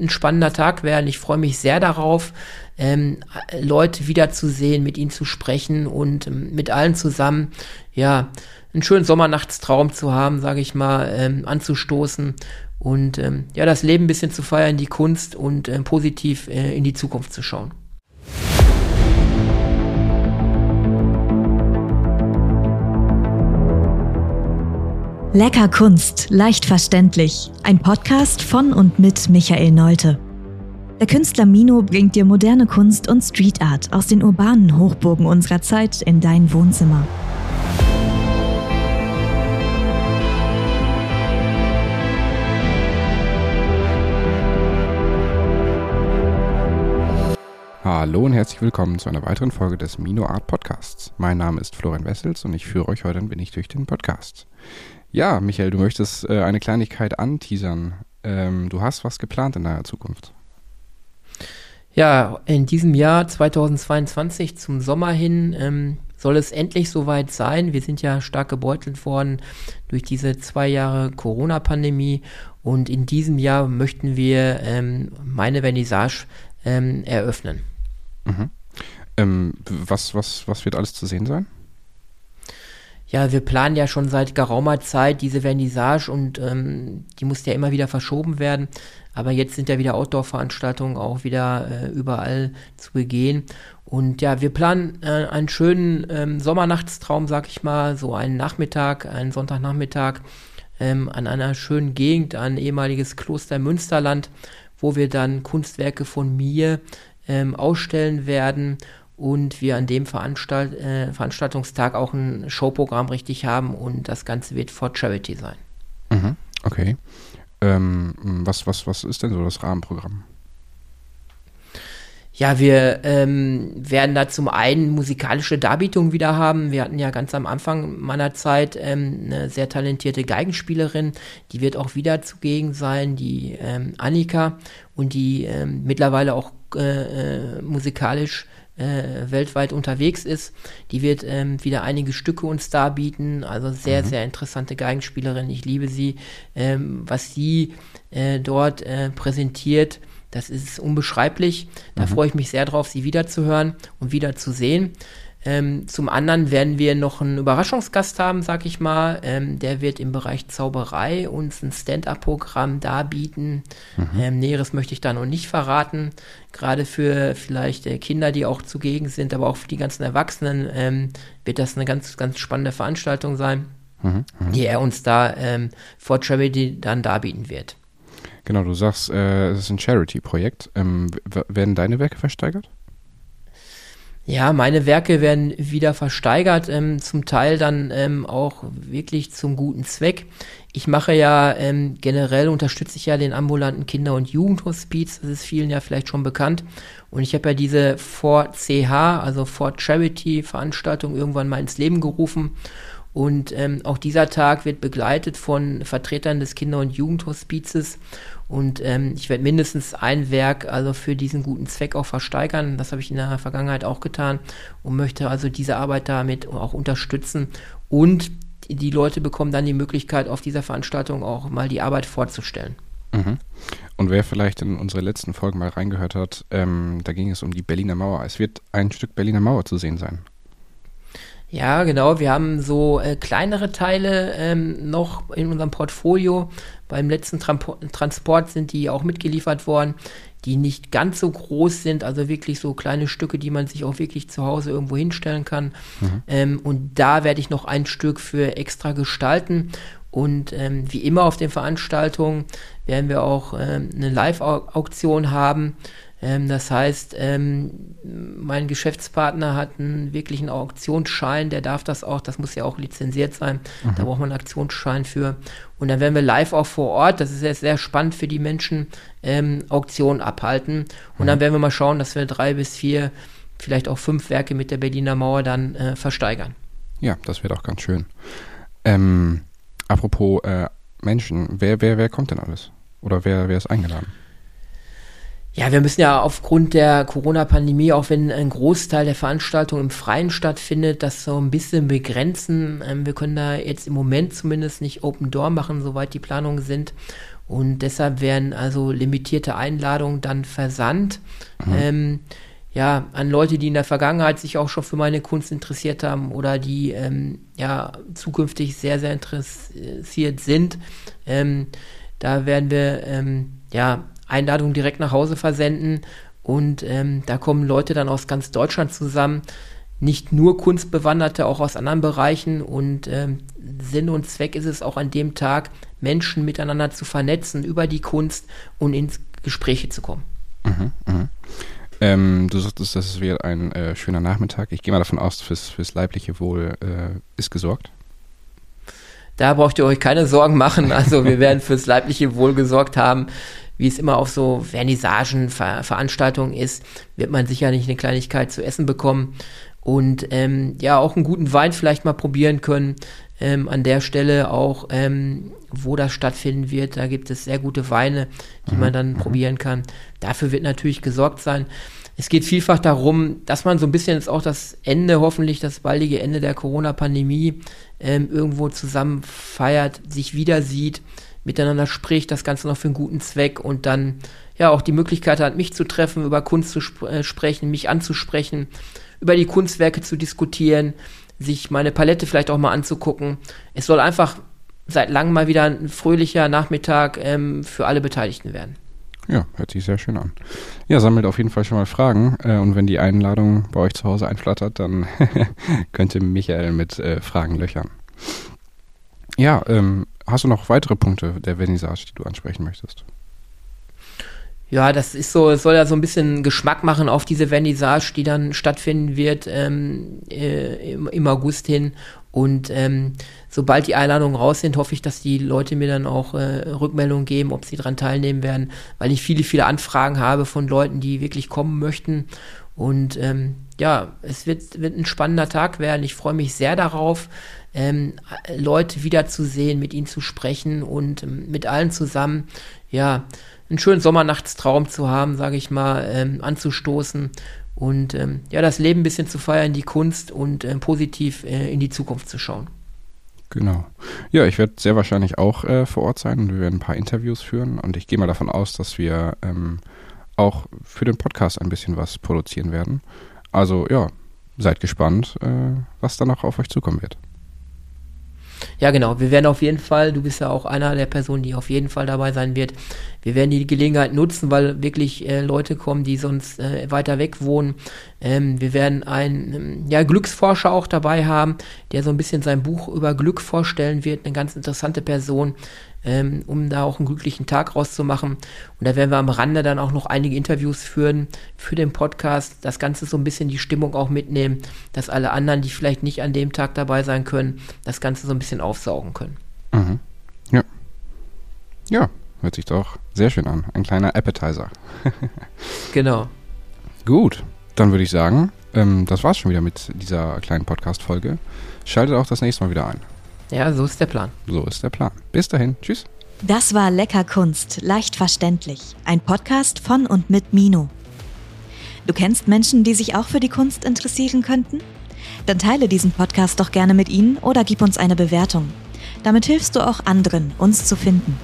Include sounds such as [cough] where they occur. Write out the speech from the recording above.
ein spannender Tag werden. Ich freue mich sehr darauf, ähm, Leute wiederzusehen, mit ihnen zu sprechen und ähm, mit allen zusammen, ja, einen schönen Sommernachtstraum zu haben, sage ich mal, ähm, anzustoßen und ähm, ja, das Leben ein bisschen zu feiern, die Kunst und äh, positiv äh, in die Zukunft zu schauen. Lecker Kunst, leicht verständlich. Ein Podcast von und mit Michael Neute. Der Künstler Mino bringt dir moderne Kunst und Street Art aus den urbanen Hochburgen unserer Zeit in dein Wohnzimmer. Hallo und herzlich willkommen zu einer weiteren Folge des Mino Art Podcasts. Mein Name ist Florian Wessels und ich führe euch heute ein wenig durch den Podcast. Ja, Michael, du möchtest äh, eine Kleinigkeit anteasern. Ähm, du hast was geplant in deiner Zukunft. Ja, in diesem Jahr 2022 zum Sommer hin ähm, soll es endlich soweit sein. Wir sind ja stark gebeutelt worden durch diese zwei Jahre Corona-Pandemie und in diesem Jahr möchten wir ähm, meine Vernissage ähm, eröffnen. Mhm. Ähm, was, was, was wird alles zu sehen sein? ja, wir planen ja schon seit geraumer Zeit diese Vernissage und ähm, die muss ja immer wieder verschoben werden. Aber jetzt sind ja wieder Outdoor-Veranstaltungen auch wieder äh, überall zu begehen. Und ja, wir planen äh, einen schönen ähm, Sommernachtstraum, sag ich mal, so einen Nachmittag, einen Sonntagnachmittag ähm, an einer schönen Gegend, ein ehemaliges Kloster Münsterland, wo wir dann Kunstwerke von mir ähm, ausstellen werden und wir an dem Veranstalt, äh, Veranstaltungstag auch ein Showprogramm richtig haben und das Ganze wird for Charity sein. Mhm, okay. Ähm, was, was, was ist denn so das Rahmenprogramm? Ja, wir ähm, werden da zum einen musikalische Darbietungen wieder haben. Wir hatten ja ganz am Anfang meiner Zeit ähm, eine sehr talentierte Geigenspielerin, die wird auch wieder zugegen sein, die ähm, Annika und die ähm, mittlerweile auch äh, äh, musikalisch äh, weltweit unterwegs ist. Die wird ähm, wieder einige Stücke uns darbieten. Also sehr, mhm. sehr interessante Geigenspielerin. Ich liebe sie. Ähm, was sie äh, dort äh, präsentiert, das ist unbeschreiblich. Da mhm. freue ich mich sehr drauf, sie wiederzuhören und wiederzusehen. Ähm, zum anderen werden wir noch einen Überraschungsgast haben, sag ich mal. Ähm, der wird im Bereich Zauberei uns ein Stand-up-Programm darbieten. Mhm. Ähm, Näheres möchte ich da noch nicht verraten. Gerade für vielleicht äh, Kinder, die auch zugegen sind, aber auch für die ganzen Erwachsenen ähm, wird das eine ganz, ganz spannende Veranstaltung sein, mhm. Mhm. die er uns da ähm, vor Charity dann darbieten wird. Genau, du sagst, äh, es ist ein Charity-Projekt. Ähm, werden deine Werke versteigert? Ja, meine Werke werden wieder versteigert, ähm, zum Teil dann ähm, auch wirklich zum guten Zweck. Ich mache ja ähm, generell unterstütze ich ja den ambulanten Kinder- und Jugendhospiz, das ist vielen ja vielleicht schon bekannt. Und ich habe ja diese For CH, also For Charity Veranstaltung irgendwann mal ins Leben gerufen. Und ähm, auch dieser Tag wird begleitet von Vertretern des Kinder- und Jugendhospizes. Und ähm, ich werde mindestens ein Werk also für diesen guten Zweck auch versteigern. Das habe ich in der Vergangenheit auch getan und möchte also diese Arbeit damit auch unterstützen. Und die Leute bekommen dann die Möglichkeit, auf dieser Veranstaltung auch mal die Arbeit vorzustellen. Mhm. Und wer vielleicht in unsere letzten Folgen mal reingehört hat, ähm, da ging es um die Berliner Mauer. Es wird ein Stück Berliner Mauer zu sehen sein. Ja, genau. Wir haben so äh, kleinere Teile ähm, noch in unserem Portfolio. Beim letzten Trampo Transport sind die auch mitgeliefert worden, die nicht ganz so groß sind, also wirklich so kleine Stücke, die man sich auch wirklich zu Hause irgendwo hinstellen kann. Mhm. Ähm, und da werde ich noch ein Stück für extra gestalten. Und ähm, wie immer auf den Veranstaltungen werden wir auch ähm, eine Live-Auktion haben ähm, das heißt, ähm, mein Geschäftspartner hat einen wirklichen Auktionsschein, der darf das auch, das muss ja auch lizenziert sein, mhm. da braucht man einen Auktionsschein für. Und dann werden wir live auch vor Ort, das ist jetzt sehr spannend für die Menschen, ähm, Auktionen abhalten. Und mhm. dann werden wir mal schauen, dass wir drei bis vier, vielleicht auch fünf Werke mit der Berliner Mauer dann äh, versteigern. Ja, das wird auch ganz schön. Ähm, apropos äh, Menschen, wer, wer, wer kommt denn alles? Oder wer, wer ist eingeladen? Ja, wir müssen ja aufgrund der Corona-Pandemie, auch wenn ein Großteil der Veranstaltung im Freien stattfindet, das so ein bisschen begrenzen. Ähm, wir können da jetzt im Moment zumindest nicht Open Door machen, soweit die Planungen sind. Und deshalb werden also limitierte Einladungen dann versandt. Mhm. Ähm, ja, an Leute, die in der Vergangenheit sich auch schon für meine Kunst interessiert haben oder die ähm, ja zukünftig sehr, sehr interessiert sind. Ähm, da werden wir ähm, ja Einladungen direkt nach Hause versenden und ähm, da kommen Leute dann aus ganz Deutschland zusammen. Nicht nur Kunstbewanderte, auch aus anderen Bereichen. Und ähm, Sinn und Zweck ist es auch an dem Tag, Menschen miteinander zu vernetzen über die Kunst und ins Gespräche zu kommen. Mhm, mh. Ähm, du sagtest, das wird ein äh, schöner Nachmittag. Ich gehe mal davon aus, fürs, fürs leibliche Wohl äh, ist gesorgt. Da braucht ihr euch keine Sorgen machen. Also wir werden fürs leibliche Wohl gesorgt haben. Wie es immer auf so Vernissagen, Ver Veranstaltungen ist, wird man sicherlich eine Kleinigkeit zu essen bekommen und ähm, ja auch einen guten Wein vielleicht mal probieren können. Ähm, an der Stelle auch, ähm, wo das stattfinden wird, da gibt es sehr gute Weine, die mhm. man dann mhm. probieren kann. Dafür wird natürlich gesorgt sein. Es geht vielfach darum, dass man so ein bisschen jetzt auch das Ende, hoffentlich das baldige Ende der Corona-Pandemie ähm, irgendwo zusammen feiert, sich wieder sieht, miteinander spricht, das Ganze noch für einen guten Zweck und dann ja auch die Möglichkeit hat, mich zu treffen, über Kunst zu sp äh, sprechen, mich anzusprechen, über die Kunstwerke zu diskutieren, sich meine Palette vielleicht auch mal anzugucken. Es soll einfach seit langem mal wieder ein fröhlicher Nachmittag ähm, für alle Beteiligten werden. Ja, hört sich sehr schön an. Ja, sammelt auf jeden Fall schon mal Fragen äh, und wenn die Einladung bei euch zu Hause einflattert, dann [laughs] könnt ihr Michael mit äh, Fragen löchern. Ja, ähm, hast du noch weitere Punkte der Vernissage, die du ansprechen möchtest? Ja, das ist so, es soll ja so ein bisschen Geschmack machen auf diese Vernissage, die dann stattfinden wird ähm, äh, im, im, August hin. Und ähm, sobald die Einladungen raus sind, hoffe ich, dass die Leute mir dann auch äh, Rückmeldungen geben, ob sie daran teilnehmen werden, weil ich viele, viele Anfragen habe von Leuten, die wirklich kommen möchten. Und ähm, ja, es wird, wird ein spannender Tag werden. Ich freue mich sehr darauf, ähm, Leute wiederzusehen, mit ihnen zu sprechen und ähm, mit allen zusammen, ja, einen schönen Sommernachtstraum zu haben, sage ich mal, ähm, anzustoßen und ähm, ja, das Leben ein bisschen zu feiern, die Kunst und äh, positiv äh, in die Zukunft zu schauen. Genau. Ja, ich werde sehr wahrscheinlich auch äh, vor Ort sein und wir werden ein paar Interviews führen und ich gehe mal davon aus, dass wir ähm, auch für den Podcast ein bisschen was produzieren werden. Also ja, seid gespannt, äh, was dann noch auf euch zukommen wird. Ja, genau. Wir werden auf jeden Fall, du bist ja auch einer der Personen, die auf jeden Fall dabei sein wird. Wir werden die Gelegenheit nutzen, weil wirklich äh, Leute kommen, die sonst äh, weiter weg wohnen. Ähm, wir werden einen ähm, ja, Glücksforscher auch dabei haben, der so ein bisschen sein Buch über Glück vorstellen wird. Eine ganz interessante Person ähm, um da auch einen glücklichen Tag rauszumachen. Und da werden wir am Rande dann auch noch einige Interviews führen für den Podcast, das Ganze so ein bisschen die Stimmung auch mitnehmen, dass alle anderen, die vielleicht nicht an dem Tag dabei sein können, das Ganze so ein bisschen aufsaugen können. Mhm. Ja. Ja, hört sich doch sehr schön an. Ein kleiner Appetizer. [laughs] genau. Gut, dann würde ich sagen, ähm, das war's schon wieder mit dieser kleinen Podcast-Folge. Schaltet auch das nächste Mal wieder ein. Ja, so ist der Plan. So ist der Plan. Bis dahin. Tschüss. Das war Lecker Kunst, leicht verständlich. Ein Podcast von und mit Mino. Du kennst Menschen, die sich auch für die Kunst interessieren könnten? Dann teile diesen Podcast doch gerne mit ihnen oder gib uns eine Bewertung. Damit hilfst du auch anderen, uns zu finden.